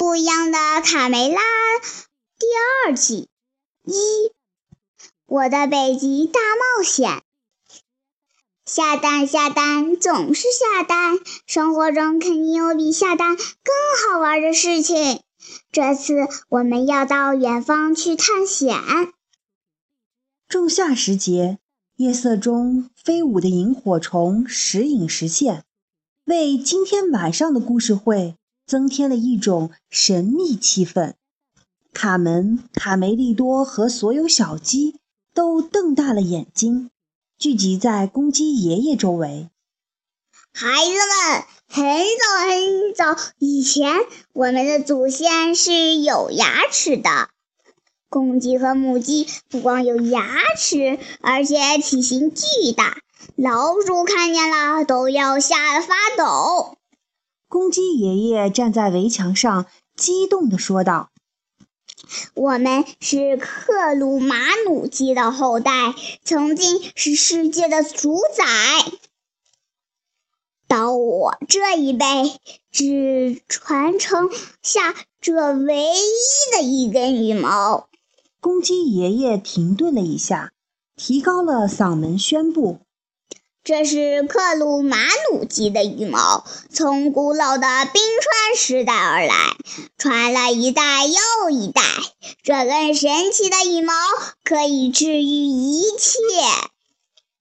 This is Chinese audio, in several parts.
不一样的卡梅拉第二季一，我的北极大冒险。下蛋下蛋总是下蛋，生活中肯定有比下蛋更好玩的事情。这次我们要到远方去探险。仲夏时节，夜色中飞舞的萤火虫时隐时现，为今天晚上的故事会增添了一种神秘气氛。卡门、卡梅利多和所有小鸡都瞪大了眼睛。聚集在公鸡爷爷周围。孩子们，很早很早以前，我们的祖先是有牙齿的。公鸡和母鸡不光有牙齿，而且体型巨大，老鼠看见了都要吓得发抖。公鸡爷爷站在围墙上，激动地说道。我们是克鲁马努鸡的后代，曾经是世界的主宰。到我这一辈，只传承下这唯一的一根羽毛。公鸡爷爷停顿了一下，提高了嗓门宣布。这是克鲁马努鸡的羽毛，从古老的冰川时代而来，传了一代又一代。这根神奇的羽毛可以治愈一切。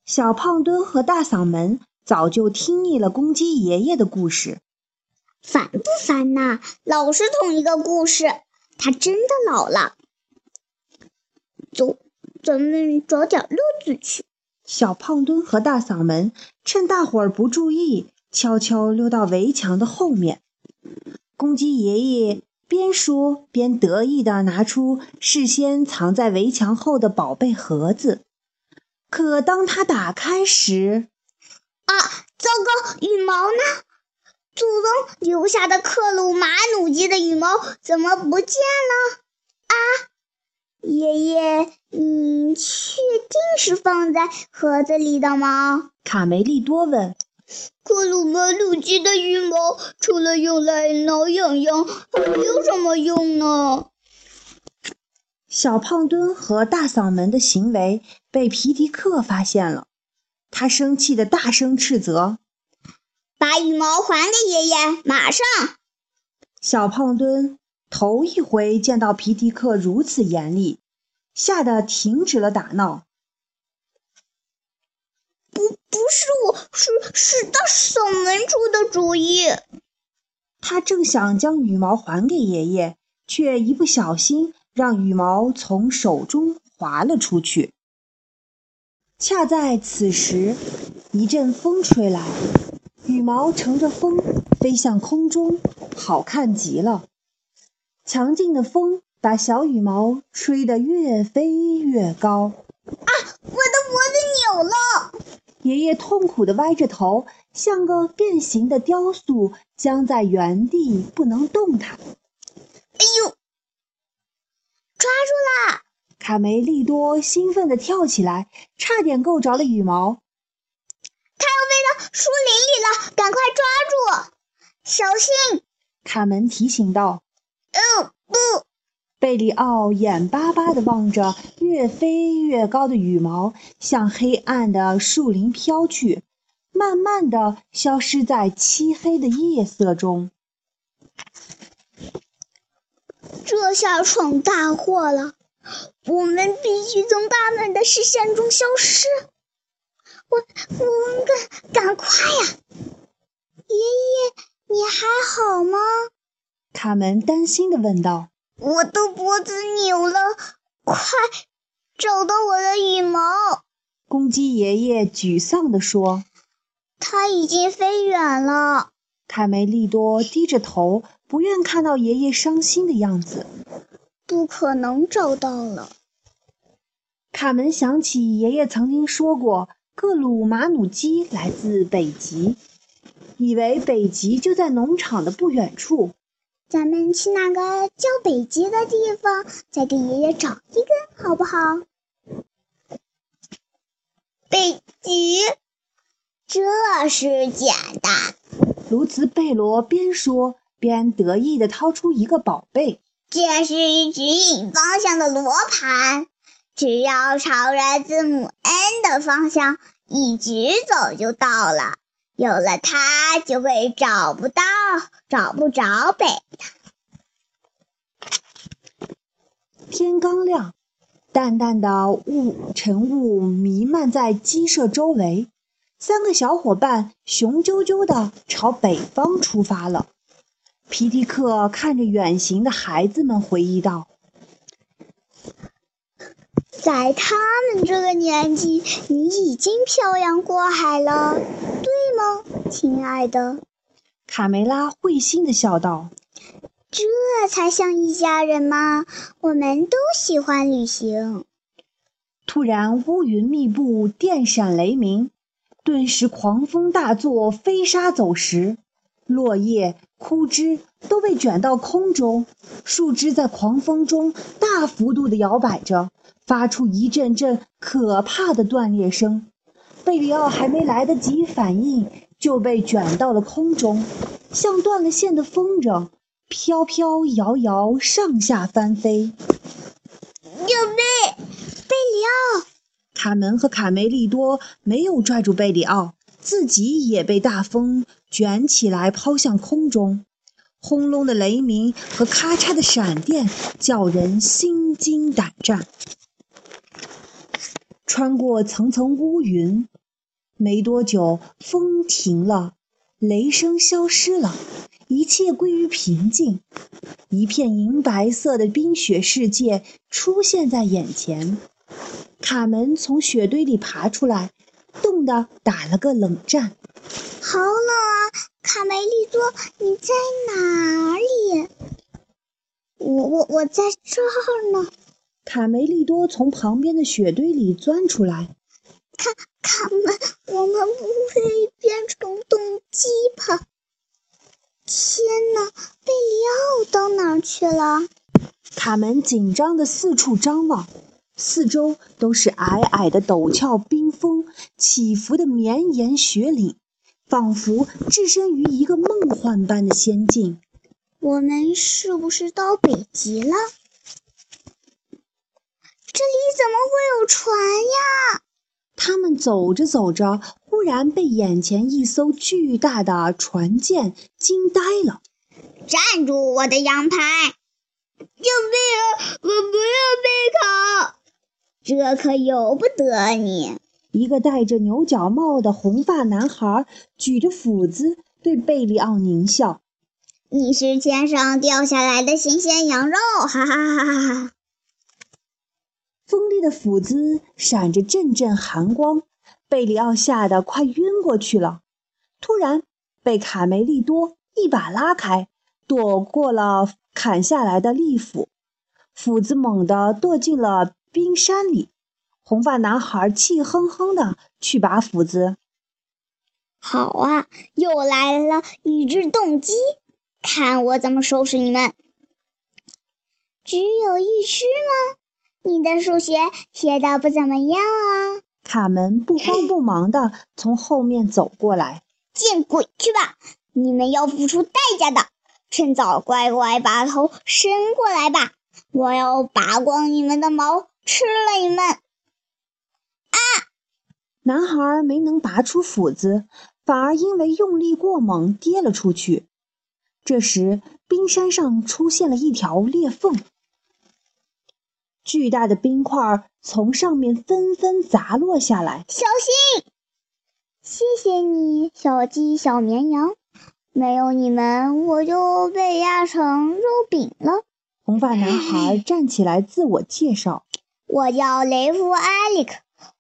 小胖墩和大嗓门早就听腻了公鸡爷爷的故事，烦不烦呐？老是同一个故事，他真的老了。走，咱们找点乐子去。小胖墩和大嗓门趁大伙儿不注意，悄悄溜到围墙的后面。公鸡爷爷边说边得意地拿出事先藏在围墙后的宝贝盒子。可当他打开时，啊，糟糕！羽毛呢？祖宗留下的克鲁马努鸡的羽毛怎么不见了？啊！爷爷，你确定是放在盒子里的吗？卡梅利多问。克鲁马努鸡的羽毛除了用来挠痒痒，还有什么用呢？小胖墩和大嗓门的行为被皮迪克发现了，他生气的大声斥责：“把羽毛还给爷爷，马上！”小胖墩。头一回见到皮迪克如此严厉，吓得停止了打闹。不，不是我，是是大嗓门出的主意。他正想将羽毛还给爷爷，却一不小心让羽毛从手中滑了出去。恰在此时，一阵风吹来，羽毛乘着风飞向空中，好看极了。强劲的风把小羽毛吹得越飞越高。啊！我的脖子扭了！爷爷痛苦地歪着头，像个变形的雕塑，僵在原地不能动弹。哎呦！抓住啦！卡梅利多兴奋地跳起来，差点够着了羽毛。它要飞到树林里了，赶快抓住！小心！卡门提醒道。哦不！贝里奥眼巴巴地望着越飞越高的羽毛，向黑暗的树林飘去，慢慢地消失在漆黑的夜色中。这下闯大祸了！我们必须从他们的视线中消失。我，我们赶赶快呀爷，你还好吗？卡门担心地问道：“我的脖子扭了，快找到我的羽毛！”公鸡爷爷沮丧地说：“它已经飞远了。”卡梅利多低着头，不愿看到爷爷伤心的样子。“不可能找到了。”卡门想起爷爷曾经说过，克鲁马努鸡来自北极，以为北极就在农场的不远处。咱们去那个叫北极的地方，再给爷爷找一根，好不好？北极，这是简单。卢茨贝罗边说边得意地掏出一个宝贝。这是一指引方向的罗盘，只要朝着字母 N 的方向一直走就到了。有了它，就会找不到、找不着北天刚亮，淡淡的雾晨雾弥漫在鸡舍周围。三个小伙伴雄赳赳地朝北方出发了。皮迪克看着远行的孩子们，回忆道：“在他们这个年纪，你已经漂洋过海了，对吗，亲爱的？”卡梅拉会心地笑道：“这才像一家人嘛！我们都喜欢旅行。”突然，乌云密布，电闪雷鸣。顿时狂风大作，飞沙走石，落叶、枯枝都被卷到空中，树枝在狂风中大幅度地摇摆着，发出一阵阵可怕的断裂声。贝里奥还没来得及反应，就被卷到了空中，像断了线的风筝，飘飘摇摇，上下翻飞。救命！贝里奥！卡门和卡梅利多没有拽住贝里奥，自己也被大风卷起来，抛向空中。轰隆的雷鸣和咔嚓的闪电叫人心惊胆战。穿过层层乌云，没多久，风停了，雷声消失了，一切归于平静。一片银白色的冰雪世界出现在眼前。卡门从雪堆里爬出来，冻得打了个冷战。好冷啊！卡梅利多，你在哪里？我我我在这儿呢。卡梅利多从旁边的雪堆里钻出来。卡卡门，我们不会变成冻鸡吧？天哪！贝里奥到哪儿去了？卡门紧张的四处张望。四周都是矮矮的陡峭冰峰，起伏的绵延雪岭，仿佛置身于一个梦幻般的仙境。我们是不是到北极了？这里怎么会有船呀？他们走着走着，忽然被眼前一艘巨大的船舰惊呆了。站住，我的羊排！救命啊！我不要被烤！这可由不得你！一个戴着牛角帽的红发男孩举着斧子对贝利奥狞笑：“你是天上掉下来的新鲜羊肉！”哈哈哈哈哈！锋利的斧子闪着阵阵寒光，贝里奥吓得快晕过去了。突然被卡梅利多一把拉开，躲过了砍下来的利斧，斧子猛地剁进了。冰山里，红发男孩气哼哼的去拔斧子。好啊，又来了一只冻鸡，看我怎么收拾你们！只有一只吗？你的数学学的不怎么样啊！卡门不慌不忙的从后面走过来。见鬼去吧！你们要付出代价的！趁早乖乖把头伸过来吧！我要拔光你们的毛！吃了你们！啊！男孩没能拔出斧子，反而因为用力过猛跌了出去。这时，冰山上出现了一条裂缝，巨大的冰块从上面纷纷砸落下来。小心！谢谢你，小鸡、小绵羊，没有你们，我就被压成肉饼了。红发男孩站起来自我介绍。我叫雷夫·艾利克，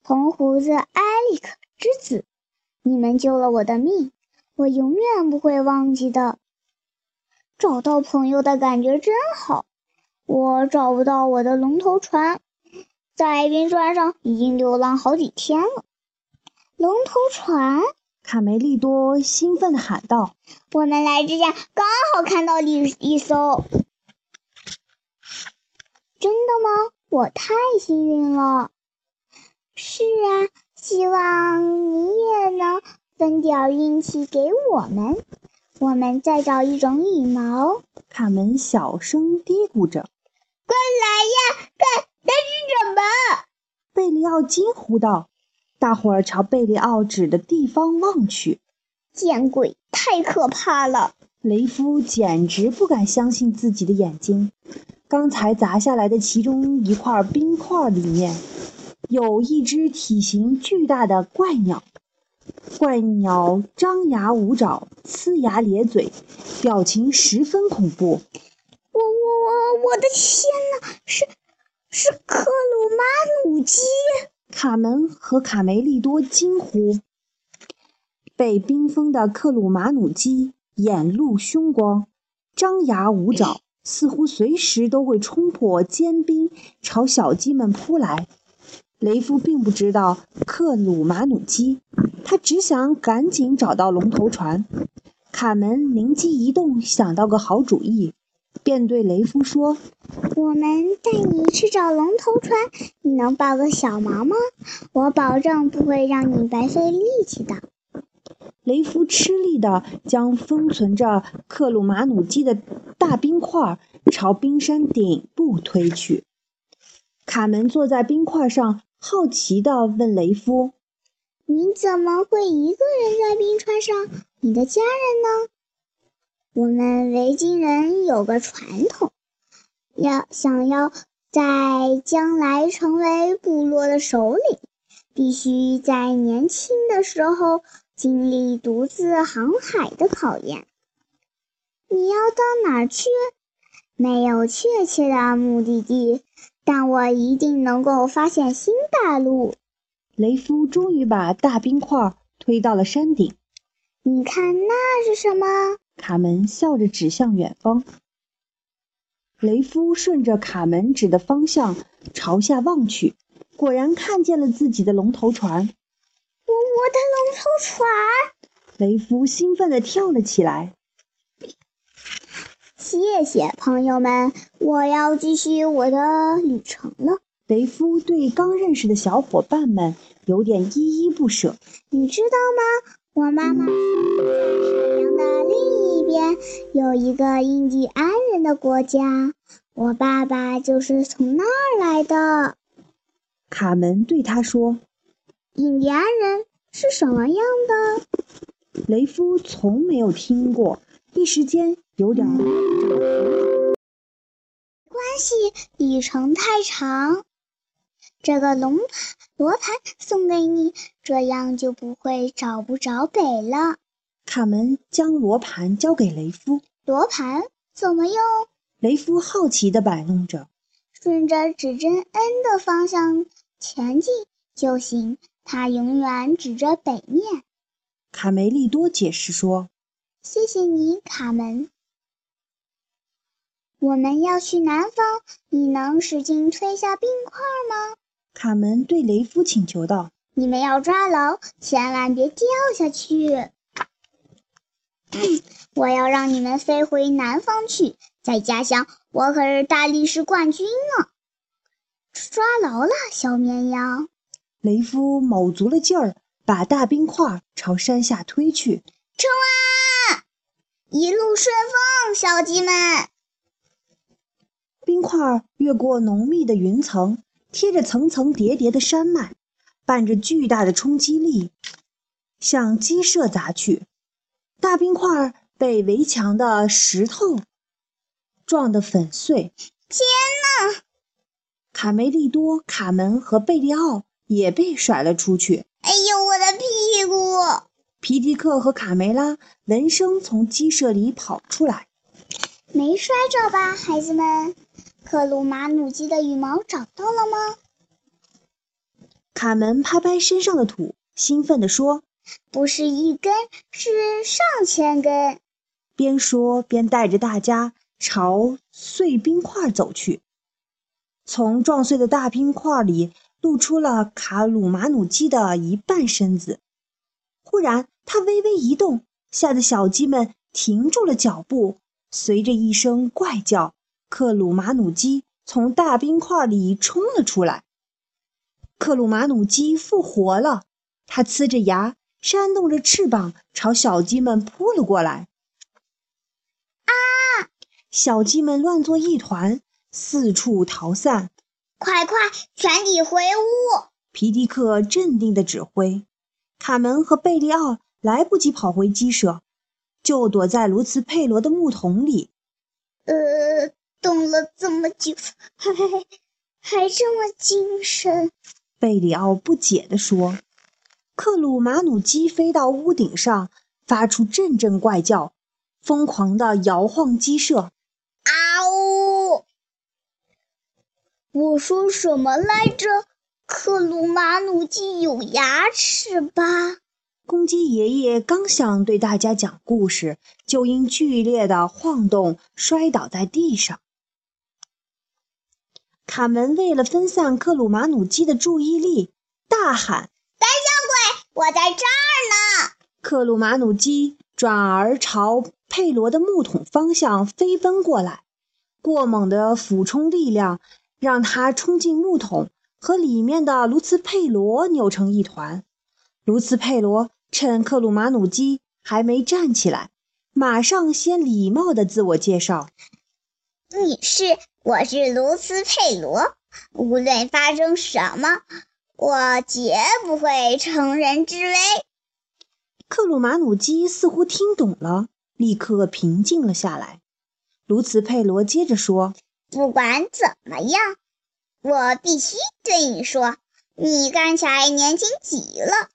红胡子艾利克之子。你们救了我的命，我永远不会忘记的。找到朋友的感觉真好。我找不到我的龙头船，在冰川上已经流浪好几天了。龙头船！卡梅利多兴奋地喊道：“我们来之前刚好看到一一艘。”真的吗？我太幸运了，是啊，希望你也能分点运气给我们。我们再找一种羽毛。卡门小声嘀咕着。“快来呀，看那是什么？”贝利奥惊呼道。大伙儿朝贝利奥指的地方望去，见鬼，太可怕了！雷夫简直不敢相信自己的眼睛。刚才砸下来的其中一块冰块里面，有一只体型巨大的怪鸟。怪鸟张牙舞爪，呲牙咧嘴，表情十分恐怖。我我我我的天哪！是是克鲁马努基！卡门和卡梅利多惊呼：“被冰封的克鲁马努基眼露凶光，张牙舞爪，似乎随时都会冲破坚冰朝小鸡们扑来。”雷夫并不知道克鲁马努基，他只想赶紧找到龙头船。卡门灵机一动，想到个好主意。便对雷夫说：“我们带你去找龙头船，你能帮个小忙吗？我保证不会让你白费力气的。”雷夫吃力地将封存着克鲁马努基的大冰块朝冰山顶部推去。卡门坐在冰块上，好奇地问雷夫：“你怎么会一个人在冰川上？你的家人呢？”我们维京人有个传统，要想要在将来成为部落的首领，必须在年轻的时候经历独自航海的考验。你要到哪儿去？没有确切的目的地，但我一定能够发现新大陆。雷夫终于把大冰块推到了山顶。你看，那是什么？卡门笑着指向远方，雷夫顺着卡门指的方向朝下望去，果然看见了自己的龙头船。我我的龙头船！雷夫兴奋地跳了起来。谢谢朋友们，我要继续我的旅程了。雷夫对刚认识的小伙伴们有点依依不舍。你知道吗？我妈妈在山的另一边有一个印第安人的国家，我爸爸就是从那儿来的。卡门对他说：“印第安人是什么样的？”雷夫从没有听过，一时间有点关系，里程太长。这个龙盘罗盘送给你，这样就不会找不着北了。卡门将罗盘交给雷夫。罗盘怎么用？雷夫好奇地摆弄着。顺着指针 N 的方向前进就行，它永远指着北面。卡梅利多解释说：“谢谢你，卡门。我们要去南方，你能使劲推下冰块吗？”卡门对雷夫请求道：“你们要抓牢，千万别掉下去！我要让你们飞回南方去，在家乡我可是大力士冠军呢！抓牢了，小绵羊！”雷夫卯足了劲儿，把大冰块朝山下推去。冲啊！一路顺风，小鸡们！冰块越过浓密的云层。贴着层层叠叠的山脉，伴着巨大的冲击力，向鸡舍砸去。大冰块被围墙的石头撞得粉碎。天哪！卡梅利多、卡门和贝利奥也被甩了出去。哎呦，我的屁股！皮迪克和卡梅拉闻声从鸡舍里跑出来。没摔着吧，孩子们？克鲁马努基的羽毛找到了吗？卡门拍拍身上的土，兴奋地说：“不是一根，是上千根。”边说边带着大家朝碎冰块走去。从撞碎的大冰块里露出了卡鲁马努基的一半身子。忽然，他微微一动，吓得小鸡们停住了脚步。随着一声怪叫。克鲁马努基从大冰块里冲了出来。克鲁马努基复活了，它呲着牙，扇动着翅膀，朝小鸡们扑了过来。啊小鸡们乱作一团，四处逃散。快快，全体回屋！皮迪克镇定地指挥。卡门和贝利奥来不及跑回鸡舍，就躲在卢茨佩罗的木桶里。呃，冻了这么久，还 还这么精神。贝里奥不解地说。克鲁马努鸡飞到屋顶上，发出阵阵怪叫，疯狂地摇晃鸡舍。啊呜！我说什么来着？克鲁马努鸡有牙齿吧？公鸡爷爷刚想对大家讲故事，就因剧烈的晃动摔倒在地上。卡门为了分散克鲁马努基的注意力，大喊。胆小鬼我在这儿呢！克鲁马努基转而朝佩罗的木桶方向飞奔过来，过猛的俯冲力量让他冲进木桶，和里面的卢茨佩罗扭成一团。卢茨佩罗趁克鲁马努基还没站起来，马上先礼貌地自我介绍：“你是，我是卢茨佩罗。无论发生什么。”我绝不会乘人之危。克鲁马努基似乎听懂了，立刻平静了下来。卢茨佩罗接着说：“不管怎么样，我必须对你说，你看起来年轻极了。”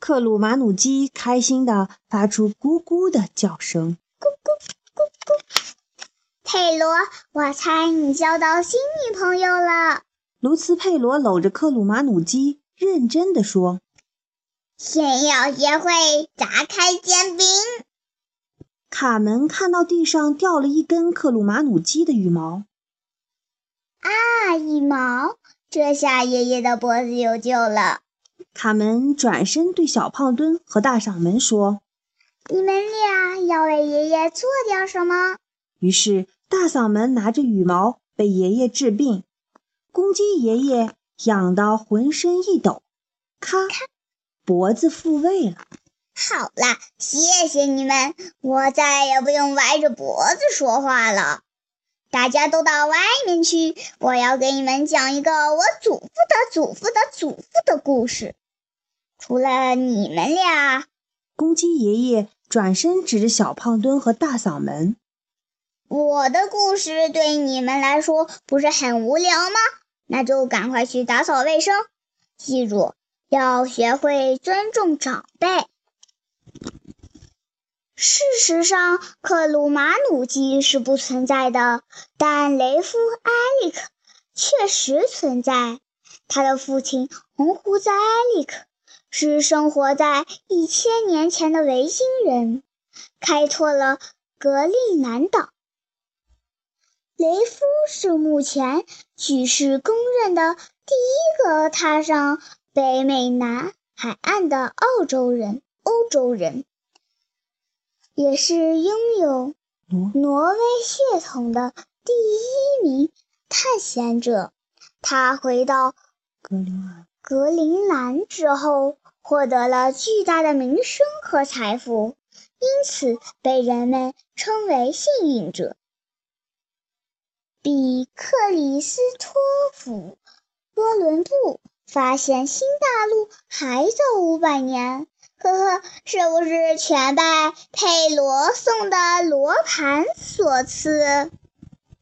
克鲁马努基开心地发出咕咕的叫声：“咕咕咕咕。”佩罗，我猜你交到新女朋友了。卢茨佩罗搂着克鲁马努基，认真地说：“先要学会砸开煎饼。”卡门看到地上掉了一根克鲁马努基的羽毛，啊，羽毛！这下爷爷的脖子有救了。卡门转身对小胖墩和大嗓门说：“你们俩要为爷爷做点什么？”于是大嗓门拿着羽毛为爷爷治病。公鸡爷爷痒得浑身一抖，咔，脖子复位了。好啦，谢谢你们，我再也不用歪着脖子说话了。大家都到外面去，我要给你们讲一个我祖父的祖父的祖父的故事。除了你们俩，公鸡爷爷转身指着小胖墩和大嗓门：“我的故事对你们来说不是很无聊吗？”那就赶快去打扫卫生，记住要学会尊重长辈。事实上，克鲁马努基是不存在的，但雷夫埃利克确实存在。他的父亲红胡子埃利克是生活在一千年前的维京人，开拓了格陵兰岛。雷夫是目前举世公认的第一个踏上北美南海岸的澳洲人、欧洲人，也是拥有挪威血统的第一名探险者。他回到格陵兰格陵兰之后，获得了巨大的名声和财富，因此被人们称为幸运者。比克里斯托弗·哥伦布发现新大陆还早五百年，呵呵，是不是全拜佩罗送的罗盘所赐？